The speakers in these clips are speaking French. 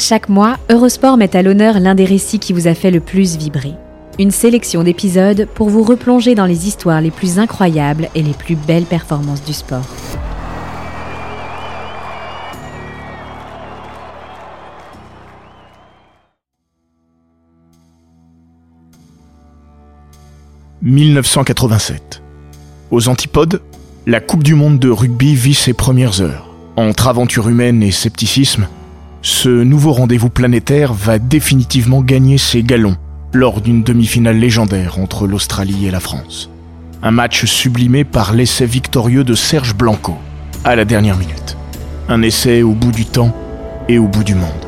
Chaque mois, Eurosport met à l'honneur l'un des récits qui vous a fait le plus vibrer. Une sélection d'épisodes pour vous replonger dans les histoires les plus incroyables et les plus belles performances du sport. « 1987. Aux antipodes, la Coupe du Monde de rugby vit ses premières heures. Entre aventure humaine et scepticisme, ce nouveau rendez-vous planétaire va définitivement gagner ses galons lors d'une demi-finale légendaire entre l'Australie et la France. Un match sublimé par l'essai victorieux de Serge Blanco à la dernière minute. Un essai au bout du temps et au bout du monde.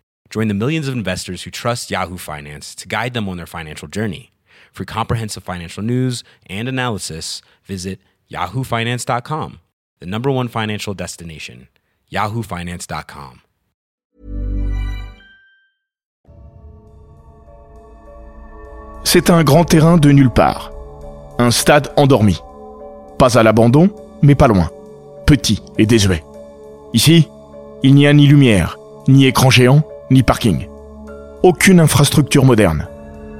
Join the millions of investors who trust Yahoo Finance to guide them on their financial journey. For comprehensive financial news and analysis, visit yahoofinance.com, the number one financial destination, yahoofinance.com. C'est un grand terrain de nulle part. Un stade endormi. Pas à l'abandon, mais pas loin. Petit et désuet. Ici, il n'y a ni lumière, ni écran géant, ni parking. Aucune infrastructure moderne.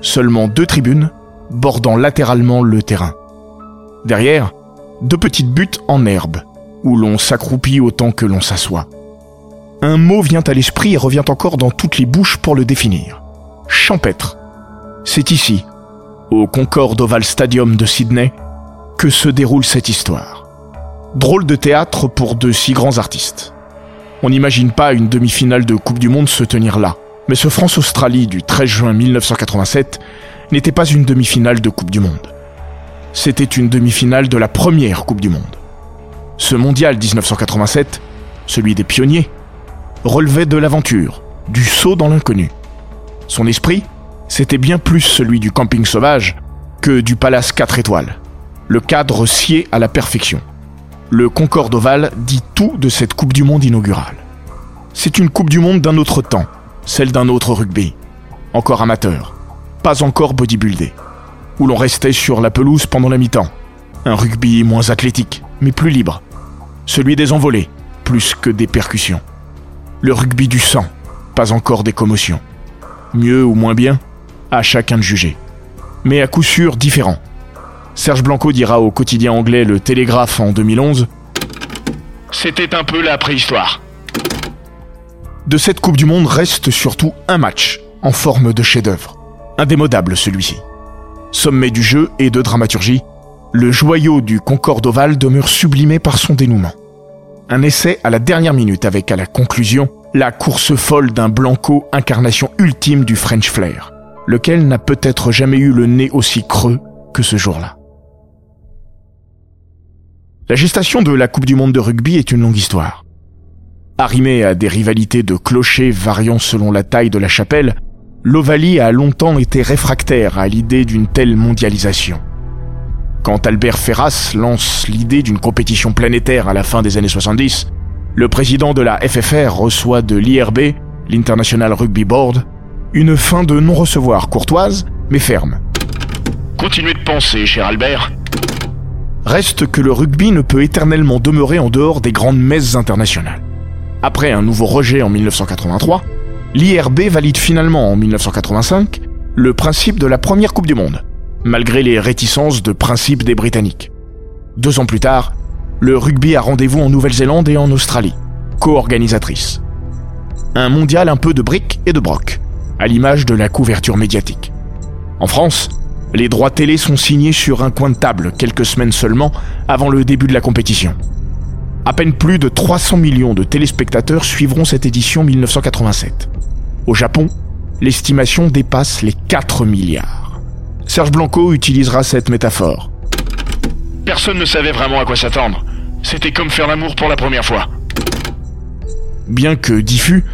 Seulement deux tribunes bordant latéralement le terrain. Derrière, deux petites buttes en herbe, où l'on s'accroupit autant que l'on s'assoit. Un mot vient à l'esprit et revient encore dans toutes les bouches pour le définir. Champêtre. C'est ici, au Concorde Oval Stadium de Sydney, que se déroule cette histoire. Drôle de théâtre pour de si grands artistes. On n'imagine pas une demi-finale de Coupe du Monde se tenir là. Mais ce France-Australie du 13 juin 1987 n'était pas une demi-finale de Coupe du Monde. C'était une demi-finale de la première Coupe du Monde. Ce mondial 1987, celui des pionniers, relevait de l'aventure, du saut dans l'inconnu. Son esprit, c'était bien plus celui du camping sauvage que du palace 4 étoiles. Le cadre scié à la perfection le Concorde Oval dit tout de cette Coupe du Monde inaugurale. C'est une Coupe du Monde d'un autre temps, celle d'un autre rugby. Encore amateur, pas encore bodybuildé. Où l'on restait sur la pelouse pendant la mi-temps. Un rugby moins athlétique, mais plus libre. Celui des envolées, plus que des percussions. Le rugby du sang, pas encore des commotions. Mieux ou moins bien, à chacun de juger. Mais à coup sûr différent Serge Blanco dira au quotidien anglais Le Télégraphe en 2011 C'était un peu la préhistoire. De cette Coupe du Monde reste surtout un match, en forme de chef-d'œuvre. Indémodable celui-ci. Sommet du jeu et de dramaturgie, le joyau du Concorde Oval demeure sublimé par son dénouement. Un essai à la dernière minute avec à la conclusion la course folle d'un Blanco incarnation ultime du French Flair, lequel n'a peut-être jamais eu le nez aussi creux que ce jour-là. La gestation de la Coupe du Monde de rugby est une longue histoire. Arrimée à des rivalités de clochers variant selon la taille de la chapelle, l'Ovalie a longtemps été réfractaire à l'idée d'une telle mondialisation. Quand Albert Ferras lance l'idée d'une compétition planétaire à la fin des années 70, le président de la FFR reçoit de l'IRB, l'International Rugby Board, une fin de non-recevoir courtoise mais ferme. Continuez de penser, cher Albert, Reste que le rugby ne peut éternellement demeurer en dehors des grandes messes internationales. Après un nouveau rejet en 1983, l'IRB valide finalement en 1985 le principe de la première Coupe du Monde, malgré les réticences de principe des Britanniques. Deux ans plus tard, le rugby a rendez-vous en Nouvelle-Zélande et en Australie, co-organisatrice. Un mondial un peu de briques et de broc, à l'image de la couverture médiatique. En France, les droits télé sont signés sur un coin de table quelques semaines seulement avant le début de la compétition. À peine plus de 300 millions de téléspectateurs suivront cette édition 1987. Au Japon, l'estimation dépasse les 4 milliards. Serge Blanco utilisera cette métaphore. Personne ne savait vraiment à quoi s'attendre. C'était comme faire l'amour pour la première fois. Bien que diffus,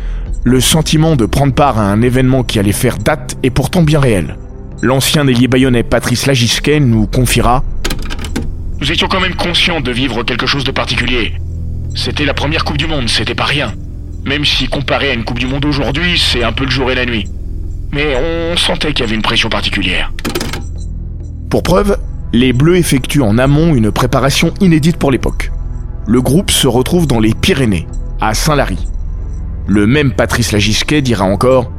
le sentiment de prendre part à un événement qui allait faire date est pourtant bien réel. L'ancien ailier bayonnais Patrice Lagisquet nous confiera Nous étions quand même conscients de vivre quelque chose de particulier. C'était la première Coupe du Monde, c'était pas rien. Même si comparé à une Coupe du Monde aujourd'hui, c'est un peu le jour et la nuit. Mais on sentait qu'il y avait une pression particulière. Pour preuve, les Bleus effectuent en amont une préparation inédite pour l'époque. Le groupe se retrouve dans les Pyrénées, à Saint-Lary. Le même Patrice Lagisquet dira encore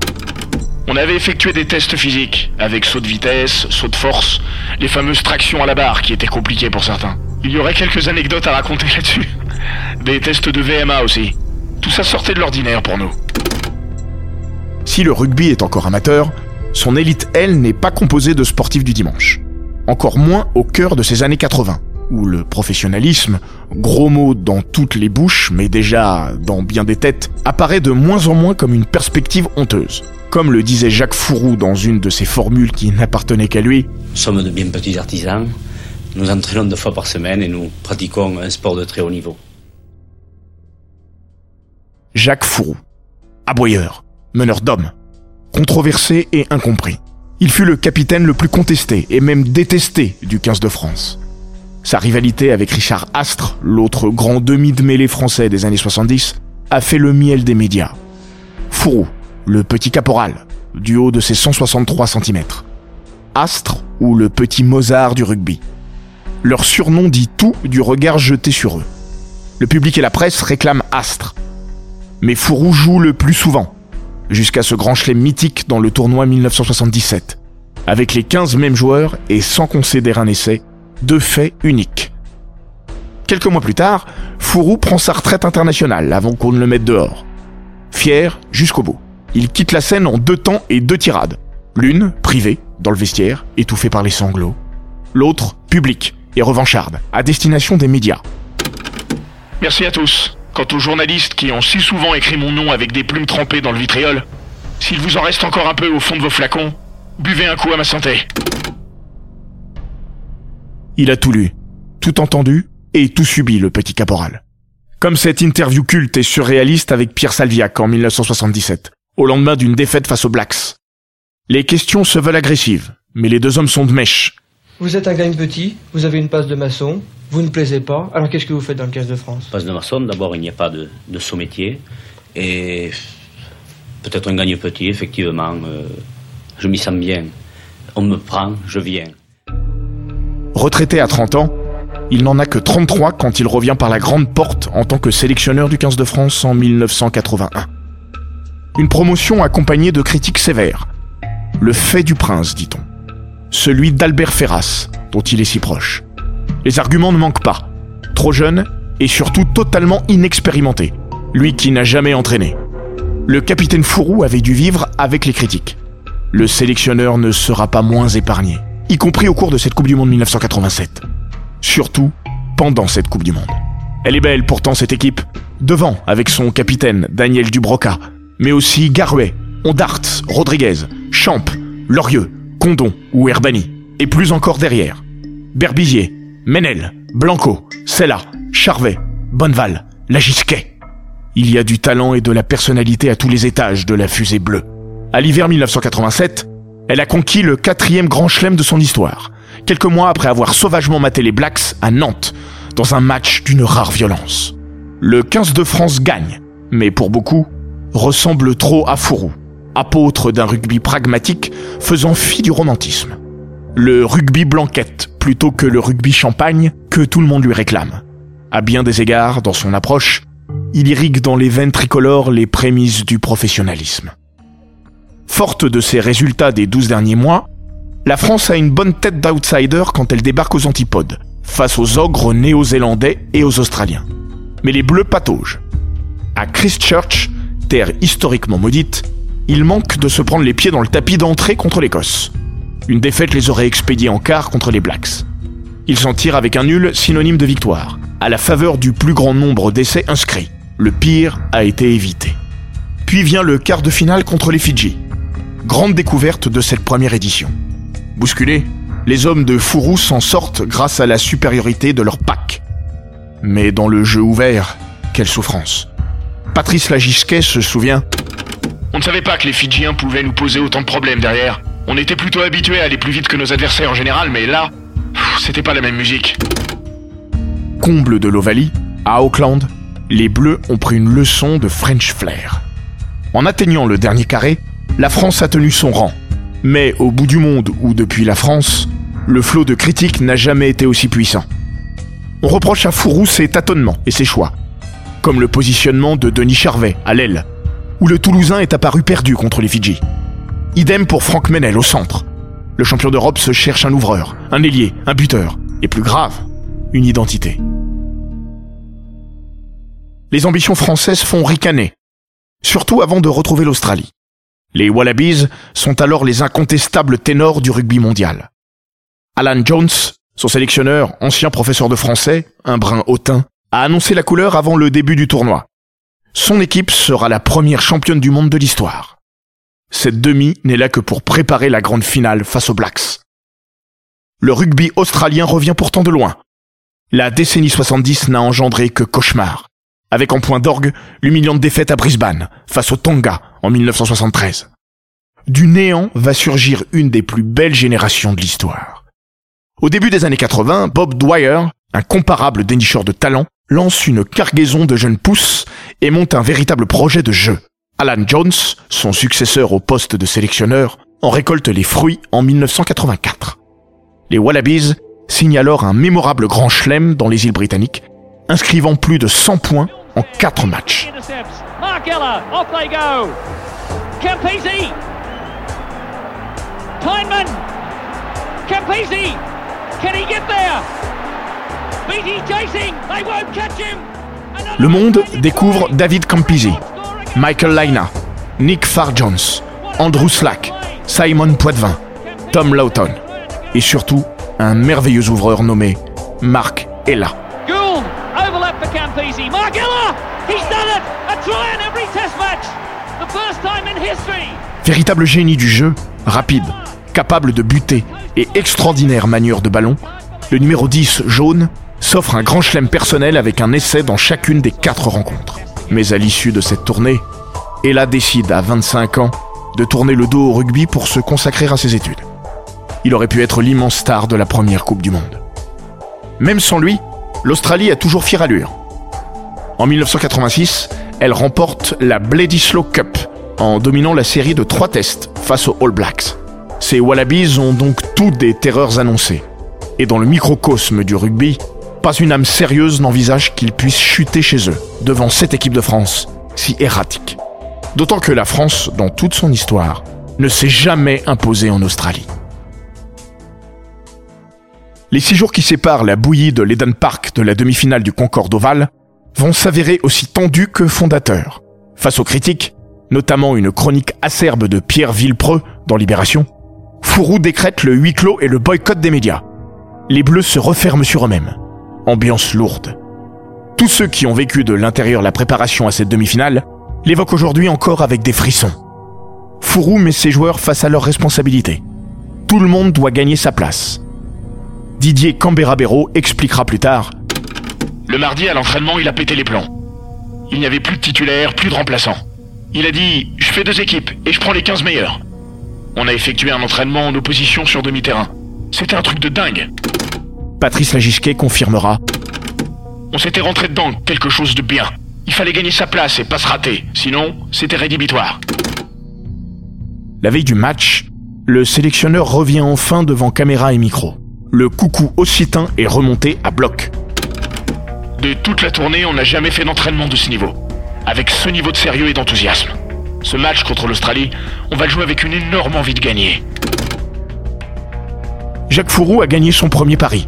On avait effectué des tests physiques, avec saut de vitesse, saut de force, les fameuses tractions à la barre qui étaient compliquées pour certains. Il y aurait quelques anecdotes à raconter là-dessus. Des tests de VMA aussi. Tout ça sortait de l'ordinaire pour nous. Si le rugby est encore amateur, son élite, elle, n'est pas composée de sportifs du dimanche. Encore moins au cœur de ces années 80, où le professionnalisme, gros mot dans toutes les bouches, mais déjà dans bien des têtes, apparaît de moins en moins comme une perspective honteuse. Comme le disait Jacques Fourou dans une de ses formules qui n'appartenait qu'à lui, Nous sommes de bien petits artisans. Nous entraînons deux fois par semaine et nous pratiquons un sport de très haut niveau. Jacques Fourou. Aboyeur, meneur d'hommes, controversé et incompris. Il fut le capitaine le plus contesté et même détesté du 15 de France. Sa rivalité avec Richard Astre, l'autre grand demi de mêlée français des années 70, a fait le miel des médias. Fourou, le petit caporal, du haut de ses 163 cm. Astre ou le petit Mozart du rugby. Leur surnom dit tout du regard jeté sur eux. Le public et la presse réclament Astre, mais Fourou joue le plus souvent, jusqu'à ce grand chelem mythique dans le tournoi 1977, avec les 15 mêmes joueurs et sans concéder un essai, deux faits uniques. Quelques mois plus tard, Fourou prend sa retraite internationale avant qu'on ne le mette dehors. Fier jusqu'au bout. Il quitte la scène en deux temps et deux tirades. L'une, privée, dans le vestiaire, étouffée par les sanglots. L'autre, publique et revancharde, à destination des médias. Merci à tous. Quant aux journalistes qui ont si souvent écrit mon nom avec des plumes trempées dans le vitriol, s'il vous en reste encore un peu au fond de vos flacons, buvez un coup à ma santé. Il a tout lu, tout entendu et tout subi, le petit caporal. Comme cette interview culte et surréaliste avec Pierre Salviac en 1977, au lendemain d'une défaite face aux Blacks. Les questions se veulent agressives, mais les deux hommes sont de mèche. Vous êtes un gagne petit, vous avez une passe de maçon, vous ne plaisez pas, alors qu'est-ce que vous faites dans le 15 de France? Passe de maçon, d'abord, il n'y a pas de, de saut métier. Et peut-être un gagne petit, effectivement. euh, je m'y sens bien. On me prend, je viens. Retraité à 30 ans, il n'en a que 33 quand il revient par la grande porte en tant que sélectionneur du 15 de France en 1981. Une promotion accompagnée de critiques sévères. Le fait du prince, dit-on. Celui d'Albert Ferras, dont il est si proche. Les arguments ne manquent pas. Trop jeune et surtout totalement inexpérimenté. Lui qui n'a jamais entraîné. Le capitaine Fourou avait dû vivre avec les critiques. Le sélectionneur ne sera pas moins épargné, y compris au cours de cette Coupe du Monde 1987. Surtout pendant cette Coupe du Monde. Elle est belle pourtant cette équipe. Devant avec son capitaine Daniel Dubroca, mais aussi Garouet, Ondart, Rodriguez, Champ, Lorieux, Condon ou Herbani. Et plus encore derrière. Berbizier, Menel, Blanco, Sella, Charvet, Bonneval, Lagisquet. Il y a du talent et de la personnalité à tous les étages de la fusée bleue. À l'hiver 1987, elle a conquis le quatrième grand chelem de son histoire, quelques mois après avoir sauvagement maté les Blacks à Nantes, dans un match d'une rare violence. Le 15 de France gagne, mais pour beaucoup, ressemble trop à Fourou, apôtre d'un rugby pragmatique faisant fi du romantisme. Le rugby blanquette plutôt que le rugby champagne que tout le monde lui réclame. À bien des égards, dans son approche, il irrigue dans les veines tricolores les prémices du professionnalisme. Forte de ses résultats des 12 derniers mois, la France a une bonne tête d'outsider quand elle débarque aux antipodes, face aux ogres néo-zélandais et aux Australiens. Mais les Bleus pataugent. À Christchurch, terre historiquement maudite, il manque de se prendre les pieds dans le tapis d'entrée contre l'Écosse. Une défaite les aurait expédiés en quart contre les Blacks. Ils s'en tirent avec un nul synonyme de victoire, à la faveur du plus grand nombre d'essais inscrits. Le pire a été évité. Puis vient le quart de finale contre les Fidji. Grande découverte de cette première édition. Bousculés, les hommes de Fourou s'en sortent grâce à la supériorité de leur pack. Mais dans le jeu ouvert, quelle souffrance. Patrice Lagisquet se souvient On ne savait pas que les Fidjiens pouvaient nous poser autant de problèmes derrière. On était plutôt habitués à aller plus vite que nos adversaires en général, mais là, c'était pas la même musique. Comble de l'Ovalie, à Auckland, les Bleus ont pris une leçon de French flair. En atteignant le dernier carré, la France a tenu son rang. Mais au bout du monde ou depuis la France, le flot de critiques n'a jamais été aussi puissant. On reproche à Fourou ses tâtonnements et ses choix, comme le positionnement de Denis Charvet à l'aile, où le Toulousain est apparu perdu contre les Fidji. Idem pour Franck Menel au centre. Le champion d'Europe se cherche un ouvreur, un ailier, un buteur, et plus grave, une identité. Les ambitions françaises font ricaner, surtout avant de retrouver l'Australie. Les Wallabies sont alors les incontestables ténors du rugby mondial. Alan Jones, son sélectionneur, ancien professeur de français, un brin hautain, a annoncé la couleur avant le début du tournoi. Son équipe sera la première championne du monde de l'histoire. Cette demi n'est là que pour préparer la grande finale face aux Blacks. Le rugby australien revient pourtant de loin. La décennie 70 n'a engendré que cauchemar, avec en point d'orgue l'humiliante défaite à Brisbane face au Tonga en 1973. Du néant va surgir une des plus belles générations de l'histoire. Au début des années 80, Bob Dwyer, un comparable dénicheur de talent, lance une cargaison de jeunes pousses et monte un véritable projet de jeu. Alan Jones, son successeur au poste de sélectionneur, en récolte les fruits en 1984. Les Wallabies signent alors un mémorable grand chelem dans les îles britanniques, inscrivant plus de 100 points en 4 matchs. Le monde découvre David Campisi, Michael Laina, Nick Farr-Jones, Andrew Slack, Simon Poitvin, Tom Lawton. Et surtout un merveilleux ouvreur nommé Mark Ella. Véritable génie du jeu, rapide, capable de buter et extraordinaire manière de ballon, le numéro 10 jaune s'offre un grand chelem personnel avec un essai dans chacune des quatre rencontres. Mais à l'issue de cette tournée, Ella décide à 25 ans de tourner le dos au rugby pour se consacrer à ses études. Il aurait pu être l'immense star de la première Coupe du Monde. Même sans lui, l'Australie a toujours fière allure. En 1986, elle remporte la Bledisloe Cup en dominant la série de trois tests face aux All Blacks. Ces Wallabies ont donc toutes des terreurs annoncées. Et dans le microcosme du rugby, pas une âme sérieuse n'envisage qu'ils puissent chuter chez eux, devant cette équipe de France, si erratique. D'autant que la France, dans toute son histoire, ne s'est jamais imposée en Australie. Les six jours qui séparent la bouillie de l'Eden Park de la demi-finale du Concorde Oval vont s'avérer aussi tendus que fondateurs. Face aux critiques, notamment une chronique acerbe de Pierre Villepreux dans Libération, Fourou décrète le huis clos et le boycott des médias. Les Bleus se referment sur eux-mêmes. Ambiance lourde. Tous ceux qui ont vécu de l'intérieur la préparation à cette demi-finale l'évoquent aujourd'hui encore avec des frissons. Fourou met ses joueurs face à leurs responsabilités. Tout le monde doit gagner sa place. Didier Cambera-Béraud expliquera plus tard Le mardi à l'entraînement, il a pété les plombs. Il n'y avait plus de titulaires, plus de remplaçants. Il a dit Je fais deux équipes et je prends les 15 meilleurs. On a effectué un entraînement en opposition sur demi-terrain. C'était un truc de dingue. Patrice Lagisquet confirmera On s'était rentré dedans, quelque chose de bien. Il fallait gagner sa place et pas se rater, sinon c'était rédhibitoire. La veille du match, le sélectionneur revient enfin devant caméra et micro. Le coucou occitan est remonté à bloc. De toute la tournée, on n'a jamais fait d'entraînement de ce niveau. Avec ce niveau de sérieux et d'enthousiasme. Ce match contre l'Australie, on va le jouer avec une énorme envie de gagner. Jacques Fourou a gagné son premier pari,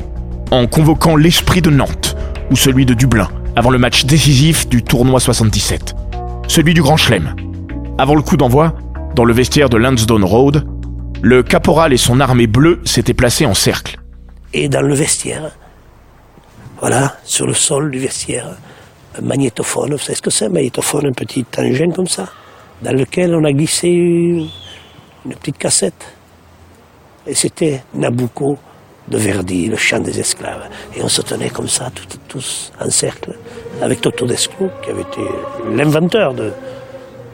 en convoquant l'esprit de Nantes, ou celui de Dublin, avant le match décisif du tournoi 77. Celui du Grand Chelem. Avant le coup d'envoi, dans le vestiaire de Lansdowne Road, le caporal et son armée bleue s'étaient placés en cercle. Et dans le vestiaire, voilà, sur le sol du vestiaire, magnétophone. Vous savez ce que c'est un magnétophone Un petit engin comme ça, dans lequel on a glissé une, petite cassette. Et c'était Nabucco de Verdi, le chant des esclaves. Et on se tenait comme ça, tous en cercle, avec Toto Desclou, qui avait été l'inventeur de,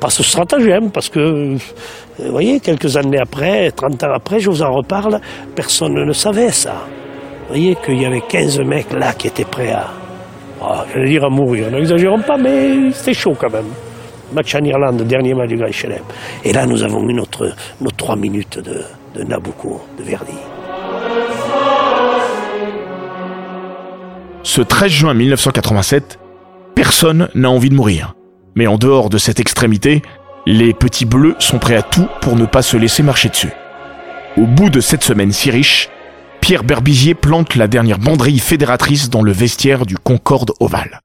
pas ce stratagème, parce que, vous voyez, quelques années après, 30 ans après, je vous en reparle, personne ne savait ça. Vous voyez qu'il y avait 15 mecs là qui étaient prêts à, oh, j'allais dire à mourir, n'exagérons pas, mais c'était chaud quand même. Match en Irlande, dernier match du Grand Chelem. Et là, nous avons eu nos trois minutes de, de Nabucco, de Verdi. Ce 13 juin 1987, personne n'a envie de mourir. Mais en dehors de cette extrémité, les petits bleus sont prêts à tout pour ne pas se laisser marcher dessus. Au bout de cette semaine si riche, Pierre Berbizier plante la dernière banderille fédératrice dans le vestiaire du Concorde Oval.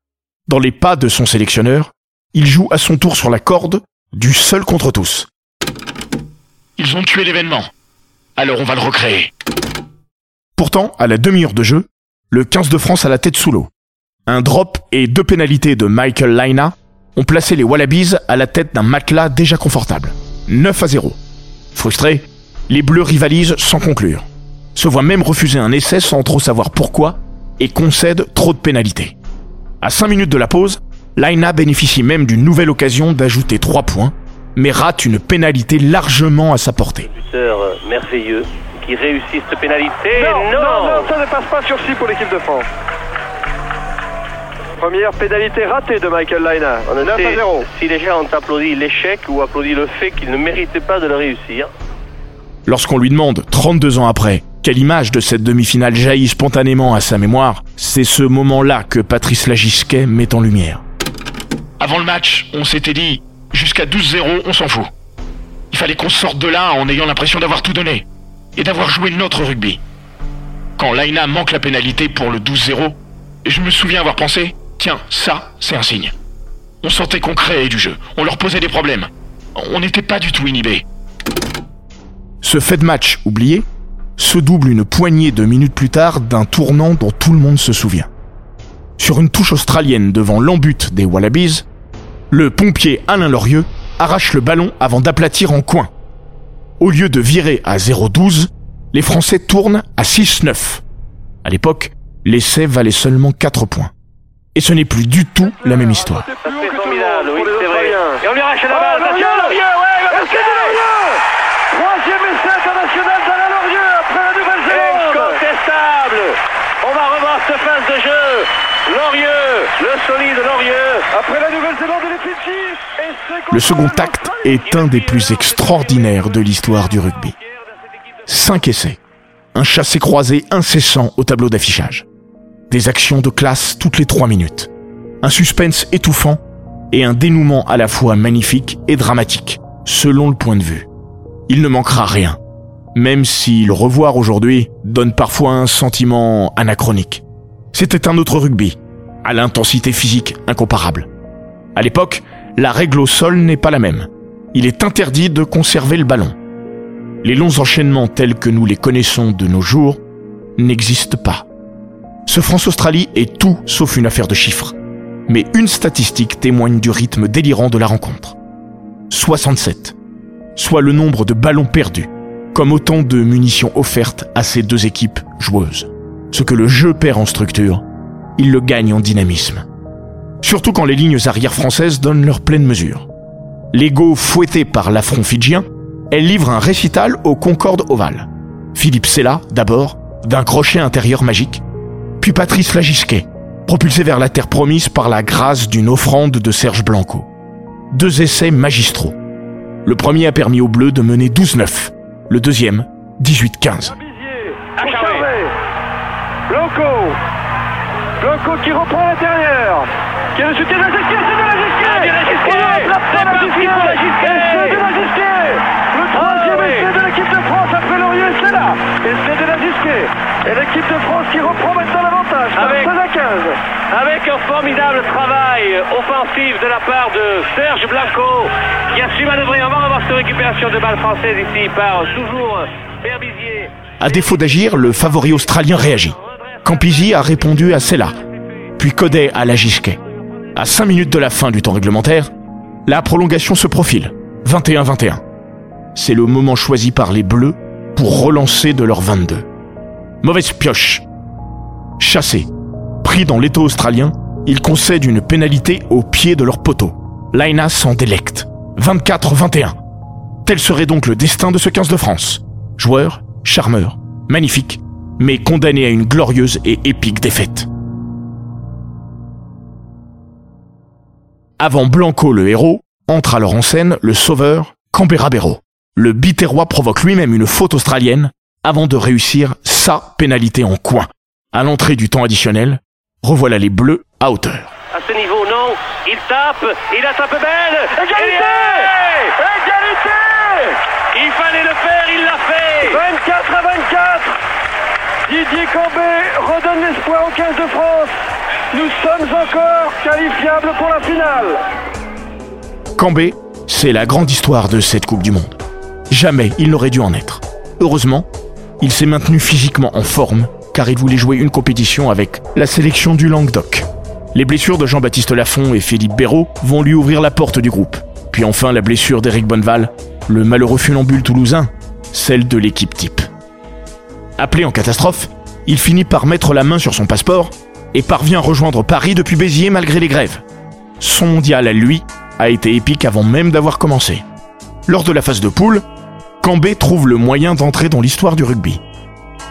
Dans les pas de son sélectionneur, il joue à son tour sur la corde du seul contre tous. Ils ont tué l'événement. Alors on va le recréer. Pourtant, à la demi-heure de jeu, le 15 de France a la tête sous l'eau. Un drop et deux pénalités de Michael Laina ont placé les Wallabies à la tête d'un matelas déjà confortable. 9 à 0. Frustrés, les Bleus rivalisent sans conclure. Se voient même refuser un essai sans trop savoir pourquoi et concèdent trop de pénalités. À 5 minutes de la pause, Laina bénéficie même d'une nouvelle occasion d'ajouter 3 points, mais rate une pénalité largement à sa portée. Buteur euh, merveilleux qui réussit cette pénalité. Non, non, non, ça ne passe pas sur 6 pour l'équipe de France. Première pénalité ratée de Michael Laina. On est 9 à 0. Si les gens ont applaudi l'échec ou applaudi le fait qu'il ne méritait pas de le réussir. Lorsqu'on lui demande, 32 ans après, quelle image de cette demi-finale jaillit spontanément à sa mémoire, c'est ce moment-là que Patrice Lagisquet met en lumière. Avant le match, on s'était dit, jusqu'à 12-0, on s'en fout. Il fallait qu'on sorte de là en ayant l'impression d'avoir tout donné et d'avoir joué notre rugby. Quand Laina manque la pénalité pour le 12-0, je me souviens avoir pensé, Tiens, ça, c'est un signe. On sentait qu'on créait du jeu, on leur posait des problèmes. On n'était pas du tout inhibés. Ce fait de match oublié se double une poignée de minutes plus tard d'un tournant dont tout le monde se souvient. Sur une touche australienne devant l'embut des Wallabies, le pompier Alain Lorieux arrache le ballon avant d'aplatir en coin. Au lieu de virer à 0,12, les Français tournent à 6-9. À l'époque, l'essai valait seulement 4 points. Et ce n'est plus du tout la même histoire. C'est formidable, oui, c'est vrai. Et on lui arrache la balle. Attention, Laurier, ouais, essai de Laurier Troisième essai international d'Alain Laurier après la Nouvelle-Zélande Incontestable On va revoir ce phase de jeu. Laurieux, le solide Laurieux. Après la Nouvelle-Zélande et les Fidji. Le second acte est un des plus extraordinaires de l'histoire du rugby. Cinq essais. Un chassé-croisé incessant au tableau d'affichage des actions de classe toutes les trois minutes, un suspense étouffant et un dénouement à la fois magnifique et dramatique, selon le point de vue. Il ne manquera rien, même si le revoir aujourd'hui donne parfois un sentiment anachronique. C'était un autre rugby, à l'intensité physique incomparable. À l'époque, la règle au sol n'est pas la même. Il est interdit de conserver le ballon. Les longs enchaînements tels que nous les connaissons de nos jours n'existent pas. Ce France-Australie est tout sauf une affaire de chiffres. Mais une statistique témoigne du rythme délirant de la rencontre. 67. Soit le nombre de ballons perdus, comme autant de munitions offertes à ces deux équipes joueuses. Ce que le jeu perd en structure, il le gagne en dynamisme. Surtout quand les lignes arrières françaises donnent leur pleine mesure. L'ego fouetté par l'affront fidjien, elle livre un récital au Concorde Oval. Philippe Sella, d'abord, d'un crochet intérieur magique, puis Patrice Lagisquet, propulsé vers la terre promise par la grâce d'une offrande de Serge Blanco. Deux essais magistraux. Le premier a permis aux Bleus de mener 12-9, le deuxième 18-15. Blanco Blanco qui reprend l'intérieur. Qui a le soutien de la Gisquet, c'est de la Gisquet C'est parti pour la Gisquet C'est de la Gisquet Le troisième essai de l'équipe de France après Laurier, c'est là. Et c'est de la Gisquet Et l'équipe de France qui reprend maintenant l'avantage avec, 16 à 15 avec un formidable travail offensif de la part de Serge Blanco qui a su manœuvrer. Va revoir cette récupération de balle française ici par toujours Berbizier. À défaut d'agir, le favori australien réagit. Campisi a répondu à cela puis Codet à la Gisquet. À 5 minutes de la fin du temps réglementaire, la prolongation se profile. 21-21. C'est le moment choisi par les Bleus pour relancer de leur 22. Mauvaise pioche. Chassé. Pris dans l'étau australien, ils concèdent une pénalité au pied de leur poteau. Laina s'en délecte. 24-21. Tel serait donc le destin de ce 15 de France. Joueur, charmeur, magnifique, mais condamné à une glorieuse et épique défaite. Avant Blanco le héros, entre alors en scène le sauveur Canberra-Béraud. Le Biterrois provoque lui-même une faute australienne avant de réussir sa pénalité en coin. À l'entrée du temps additionnel, revoilà les Bleus à hauteur. À ce niveau, non. Il tape, il a tape belle. Égalité Égalité Il fallait le faire, il l'a fait. 24 à 24 Didier Cambé redonne l'espoir au 15 de France. Nous sommes encore qualifiables pour la finale. Cambé, c'est la grande histoire de cette Coupe du Monde. Jamais il n'aurait dû en être. Heureusement, il s'est maintenu physiquement en forme car il voulait jouer une compétition avec la sélection du Languedoc. Les blessures de Jean-Baptiste Lafont et Philippe Béraud vont lui ouvrir la porte du groupe. Puis enfin la blessure d'Éric Bonneval, le malheureux funambule toulousain, celle de l'équipe type. Appelé en catastrophe, il finit par mettre la main sur son passeport et parvient à rejoindre Paris depuis Béziers malgré les grèves. Son mondial à lui a été épique avant même d'avoir commencé. Lors de la phase de poule, Cambé trouve le moyen d'entrer dans l'histoire du rugby.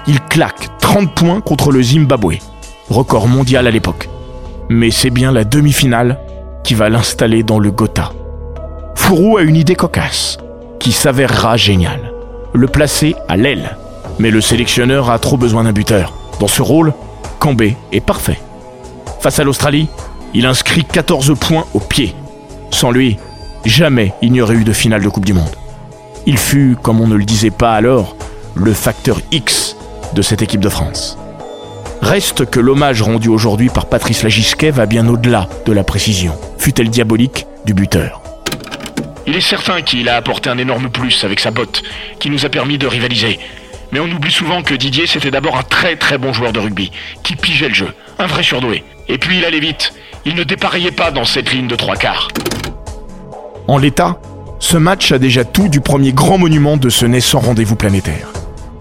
Il claque 30 points contre le Zimbabwe, record mondial à l'époque. Mais c'est bien la demi-finale qui va l'installer dans le Gotha. Fourou a une idée cocasse, qui s'avérera géniale. Le placer à l'aile. Mais le sélectionneur a trop besoin d'un buteur. Dans ce rôle, Cambé est parfait. Face à l'Australie, il inscrit 14 points au pied. Sans lui, jamais il n'y aurait eu de finale de Coupe du Monde. Il fut, comme on ne le disait pas alors, le facteur X de cette équipe de France. Reste que l'hommage rendu aujourd'hui par Patrice Lagisquet va bien au-delà de la précision, fut-elle diabolique, du buteur? Il est certain qu'il a apporté un énorme plus avec sa botte, qui nous a permis de rivaliser. Mais on oublie souvent que Didier, c'était d'abord un très très bon joueur de rugby, qui pigeait le jeu, un vrai surdoué. Et puis il allait vite, il ne dépareillait pas dans cette ligne de trois quarts. En l'état, ce match a déjà tout du premier grand monument de ce naissant rendez-vous planétaire.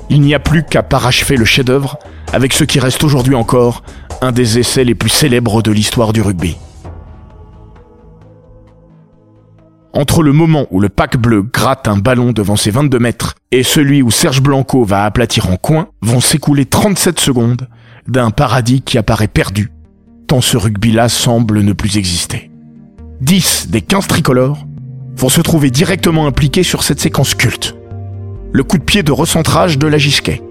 Il n'y a plus qu'à parachever le chef-d'œuvre avec ce qui reste aujourd'hui encore un des essais les plus célèbres de l'histoire du rugby. Entre le moment où le pack bleu gratte un ballon devant ses 22 mètres et celui où Serge Blanco va aplatir en coin, vont s'écouler 37 secondes d'un paradis qui apparaît perdu, tant ce rugby-là semble ne plus exister. 10 des 15 tricolores vont se trouver directement impliqués sur cette séquence culte. Le coup de pied de recentrage de la Gisquet,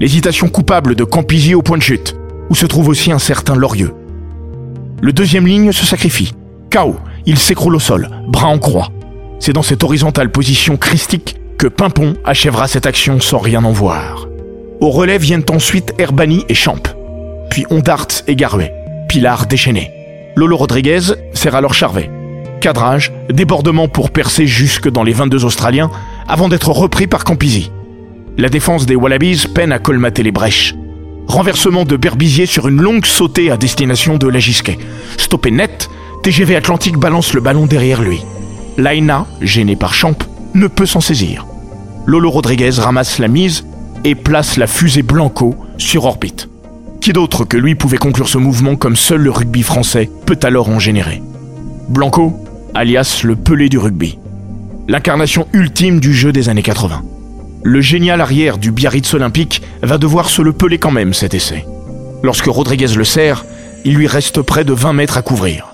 l'hésitation coupable de Campisi au point de chute, où se trouve aussi un certain Lorieux. Le deuxième ligne se sacrifie. KO, il s'écroule au sol, bras en croix. C'est dans cette horizontale position christique que Pimpon achèvera cette action sans rien en voir. Au relais viennent ensuite Herbani et Champ, puis Ondart et Garuet, Pilar déchaîné. Lolo Rodriguez sert alors Charvet. Cadrage, débordement pour percer jusque dans les 22 Australiens avant d'être repris par Campisi. La défense des Wallabies peine à colmater les brèches. Renversement de Berbizier sur une longue sautée à destination de Lagisquet. Stoppé net, TGV Atlantique balance le ballon derrière lui. Laina, gêné par Champ, ne peut s'en saisir. Lolo Rodriguez ramasse la mise et place la fusée Blanco sur orbite. Qui d'autre que lui pouvait conclure ce mouvement comme seul le rugby français peut alors en générer? Blanco, alias le pelé du rugby. L'incarnation ultime du jeu des années 80. Le génial arrière du Biarritz olympique va devoir se le peler quand même cet essai. Lorsque Rodriguez le serre, il lui reste près de 20 mètres à couvrir.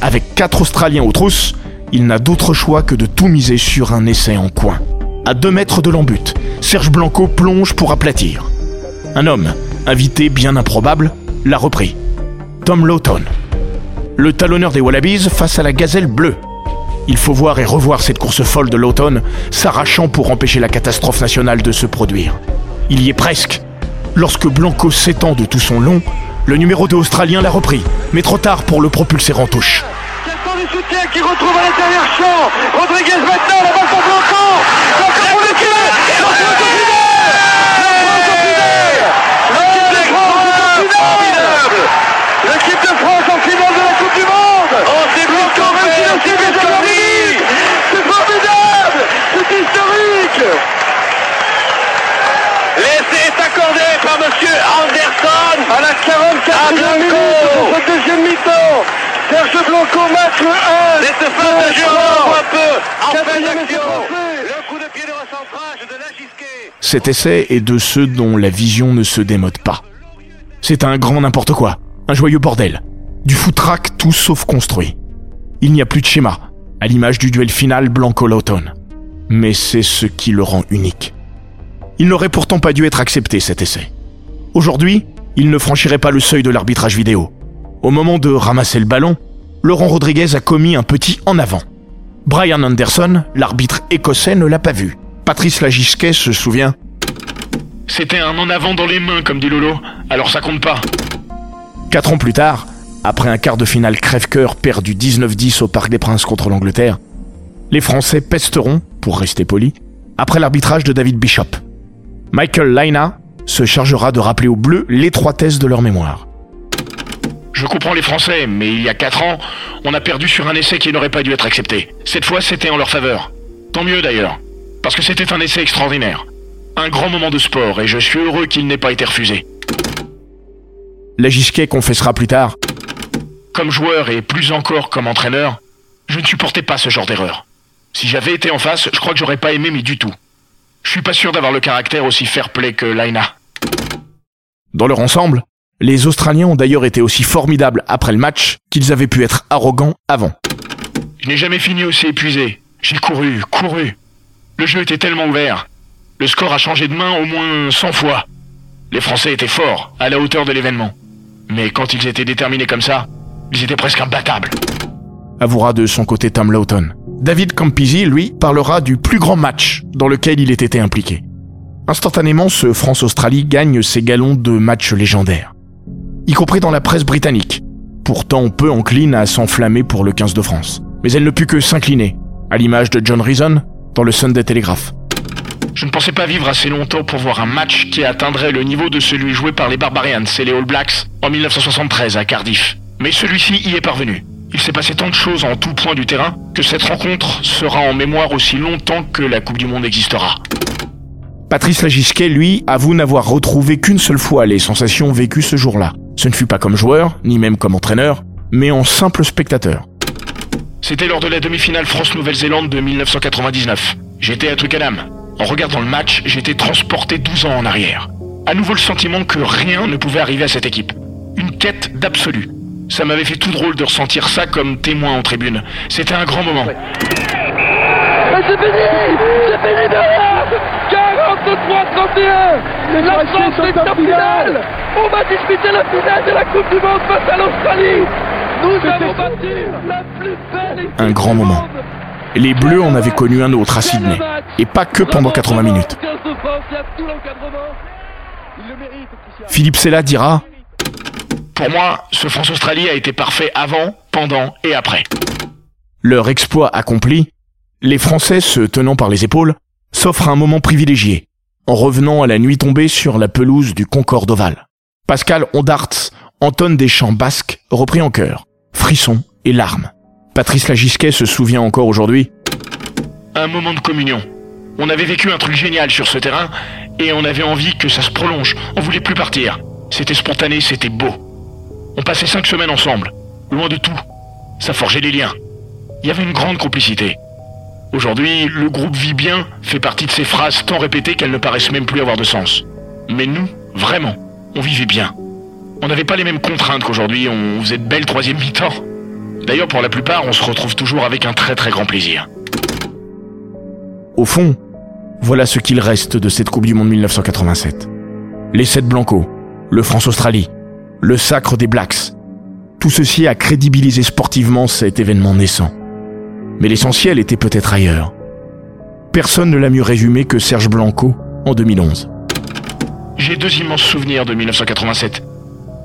Avec quatre Australiens aux trousses, il n'a d'autre choix que de tout miser sur un essai en coin. À 2 mètres de l'embut, Serge Blanco plonge pour aplatir. Un homme, invité bien improbable, l'a repris. Tom Lawton. Le talonneur des Wallabies face à la gazelle bleue. Il faut voir et revoir cette course folle de Lawton, s'arrachant pour empêcher la catastrophe nationale de se produire. Il y est presque. Lorsque Blanco s'étend de tout son long, le numéro 2 australien l'a repris, mais trop tard pour le propulser en touche. Gaston du soutien qui retrouve à l'intérieur champ. Rodriguez maintenant, la balle pour Blanco. Blanco pour le tir. Blanco au L'équipe de France en finale. L'équipe de France en finale de la Coupe du Monde. Oh, c'est Blanco C'est formidable. C'est historique. L'essai est accordé par Monsieur Anderson en finale. Deuxième minute pour ce deuxième mi-temps. Serge Blanco marque le 1. Cette phase de jurement un peu en fin d'action. Le coup de pied de recentrage de la. Cet essai est de ceux dont la vision ne se démode pas. C'est un grand n'importe quoi, un joyeux bordel. Du foutraque tout sauf construit. Il n'y a plus de schéma, à l'image du duel final Blanco-Lawton. Mais c'est ce qui le rend unique. Il n'aurait pourtant pas dû être accepté cet essai. Aujourd'hui, il ne franchirait pas le seuil de l'arbitrage vidéo. Au moment de ramasser le ballon, Laurent Rodriguez a commis un petit en avant. Brian Anderson, l'arbitre écossais, ne l'a pas vu. Patrice Lagisquet se souvient C'était un en avant dans les mains, comme dit Lolo, alors ça compte pas. Quatre ans plus tard, après un quart de finale crève-cœur perdu 19-10 au Parc des Princes contre l'Angleterre, les Français pesteront, pour rester polis, après l'arbitrage de David Bishop. Michael Laina se chargera de rappeler aux Bleus l'étroitesse de leur mémoire. Je comprends les Français, mais il y a 4 ans, on a perdu sur un essai qui n'aurait pas dû être accepté. Cette fois, c'était en leur faveur. Tant mieux d'ailleurs, parce que c'était un essai extraordinaire. Un grand moment de sport, et je suis heureux qu'il n'ait pas été refusé. Lagisquet confessera plus tard Comme joueur et plus encore comme entraîneur, je ne supportais pas ce genre d'erreur. Si j'avais été en face, je crois que j'aurais pas aimé, mais du tout. Je suis pas sûr d'avoir le caractère aussi fair-play que Laina. Dans leur ensemble, les Australiens ont d'ailleurs été aussi formidables après le match qu'ils avaient pu être arrogants avant. Je n'ai jamais fini aussi épuisé. J'ai couru, couru. Le jeu était tellement ouvert. Le score a changé de main au moins 100 fois. Les Français étaient forts, à la hauteur de l'événement. Mais quand ils étaient déterminés comme ça, ils étaient presque imbattables. Avouera de son côté Tom Lawton. David Campisi, lui, parlera du plus grand match dans lequel il ait été impliqué. Instantanément, ce France-Australie gagne ses galons de match légendaires. Y compris dans la presse britannique, pourtant peu encline à s'enflammer pour le 15 de France. Mais elle ne put que s'incliner, à l'image de John Reason dans le Sunday Telegraph. Je ne pensais pas vivre assez longtemps pour voir un match qui atteindrait le niveau de celui joué par les Barbarians et les All Blacks en 1973 à Cardiff. Mais celui-ci y est parvenu. Il s'est passé tant de choses en tout point du terrain que cette rencontre sera en mémoire aussi longtemps que la Coupe du Monde existera. Patrice Lagisquet, lui, avoue n'avoir retrouvé qu'une seule fois les sensations vécues ce jour-là. Ce ne fut pas comme joueur, ni même comme entraîneur, mais en simple spectateur. C'était lors de la demi-finale France-Nouvelle-Zélande de 1999. J'étais à Twickenham. En regardant le match, j'étais transporté 12 ans en arrière. À nouveau le sentiment que rien ne pouvait arriver à cette équipe. Une quête d'absolu. Ça m'avait fait tout drôle de ressentir ça comme témoin en tribune. C'était un grand moment. Mais c'est fini C'est fini derrière 43-31 La France est en finale On va disputer la finale de la Coupe du Monde face à l'Australie Nous avons battu la plus belle Un grand moment. Les Bleus en avaient connu un autre à Sydney. Et pas que pendant 80 minutes. Philippe Sella dira Pour moi, ce France-Australie a été parfait avant, pendant et après. Leur exploit accompli, les Français, se tenant par les épaules, s'offrent un moment privilégié, en revenant à la nuit tombée sur la pelouse du Concorde Oval. Pascal Ondarts entonne des chants basques repris en chœur, frissons et larmes. Patrice Lagisquet se souvient encore aujourd'hui Un moment de communion. On avait vécu un truc génial sur ce terrain et on avait envie que ça se prolonge. On voulait plus partir. C'était spontané, c'était beau. On passait cinq semaines ensemble, loin de tout. Ça forgeait des liens. Il y avait une grande complicité. Aujourd'hui, le groupe vit bien fait partie de ces phrases tant répétées qu'elles ne paraissent même plus avoir de sens. Mais nous, vraiment, on vivait bien. On n'avait pas les mêmes contraintes qu'aujourd'hui, on faisait de belles troisième mi-temps. D'ailleurs, pour la plupart, on se retrouve toujours avec un très très grand plaisir. Au fond, voilà ce qu'il reste de cette Coupe du Monde 1987. Les sept Blanco, le France-Australie, le sacre des Blacks. Tout ceci a crédibilisé sportivement cet événement naissant. Mais l'essentiel était peut-être ailleurs. Personne ne l'a mieux résumé que Serge Blanco en 2011. J'ai deux immenses souvenirs de 1987.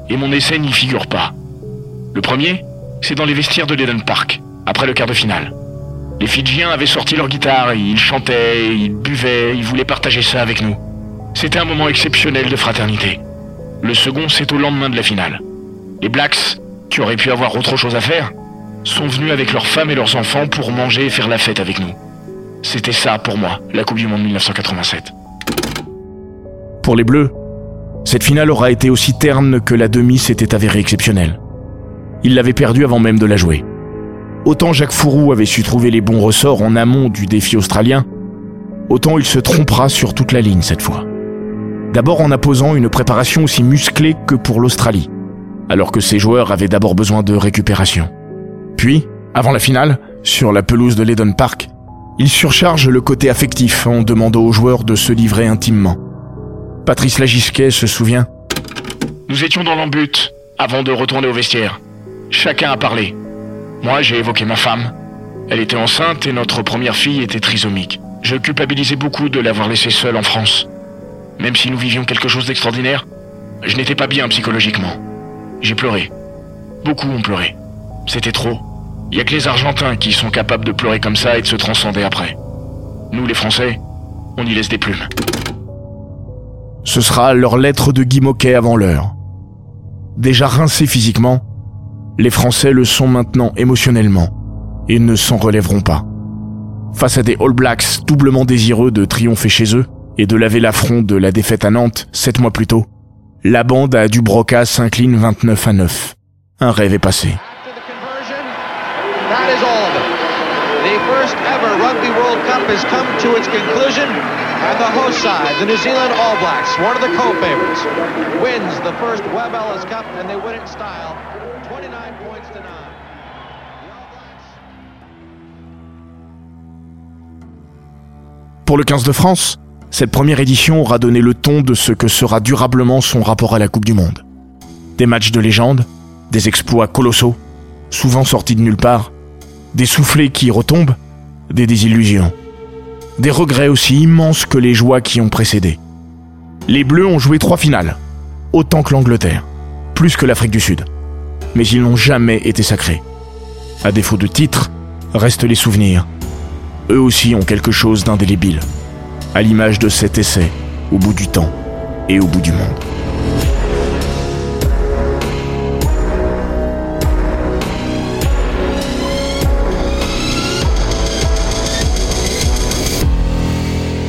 Et mon essai n'y figure pas. Le premier, c'est dans les vestiaires de l'Eden Park, après le quart de finale. Les Fidjiens avaient sorti leur guitare, ils chantaient, ils buvaient, ils voulaient partager ça avec nous. C'était un moment exceptionnel de fraternité. Le second, c'est au lendemain de la finale. Les Blacks, qui auraient pu avoir autre chose à faire, sont venus avec leurs femmes et leurs enfants pour manger et faire la fête avec nous. C'était ça pour moi, la Coupe du Monde 1987. Pour les Bleus, Cette finale aura été aussi terne que la demi s'était avérée exceptionnelle. Il l'avait perdue avant même de la jouer. Autant Jacques Fourou avait su trouver les bons ressorts en amont du défi australien, autant il se trompera sur toute la ligne cette fois. D'abord en imposant une préparation aussi musclée que pour l'Australie, alors que ses joueurs avaient d'abord besoin de récupération. Puis, avant la finale, sur la pelouse de l'Eden Park, il surcharge le côté affectif en demandant aux joueurs de se livrer intimement. Patrice Lagisquet se souvient. Nous étions dans l'embut avant de retourner au vestiaire. Chacun a parlé. Moi, j'ai évoqué ma femme. Elle était enceinte et notre première fille était trisomique. Je culpabilisais beaucoup de l'avoir laissée seule en France. Même si nous vivions quelque chose d'extraordinaire, je n'étais pas bien psychologiquement. J'ai pleuré. Beaucoup ont pleuré. C'était trop. Il a que les Argentins qui sont capables de pleurer comme ça et de se transcender après. Nous, les Français, on y laisse des plumes. Ce sera leur lettre de Guy Moquet avant l'heure. Déjà rincés physiquement, les Français le sont maintenant émotionnellement et ne s'en relèveront pas. Face à des All Blacks doublement désireux de triompher chez eux et de laver l'affront de la défaite à Nantes sept mois plus tôt, la bande à Dubroca s'incline 29 à 9. Un rêve est passé. That is all of it. The first ever Rugby World Cup has come to its conclusion, and the host side, the New Zealand All Blacks, one of the co-favorites, wins the first Webb Ellis Cup, and they win it in style, 29 points to 9. Pour le 15 de France, cette première édition aura donné le ton de ce que sera durablement son rapport à la Coupe du Monde. Des matchs de légende, des exploits colossaux, souvent sortis de nulle part, des soufflets qui retombent, des désillusions, des regrets aussi immenses que les joies qui ont précédé. Les Bleus ont joué trois finales, autant que l'Angleterre, plus que l'Afrique du Sud, mais ils n'ont jamais été sacrés. À défaut de titres, restent les souvenirs. Eux aussi ont quelque chose d'indélébile, à l'image de cet essai, au bout du temps et au bout du monde.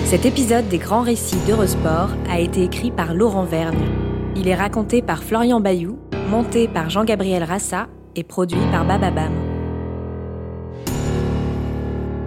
Cet épisode des grands récits d'Eurosport a été écrit par Laurent Vergne. Il est raconté par Florian Bayou, monté par Jean-Gabriel Rassa et produit par Bababam.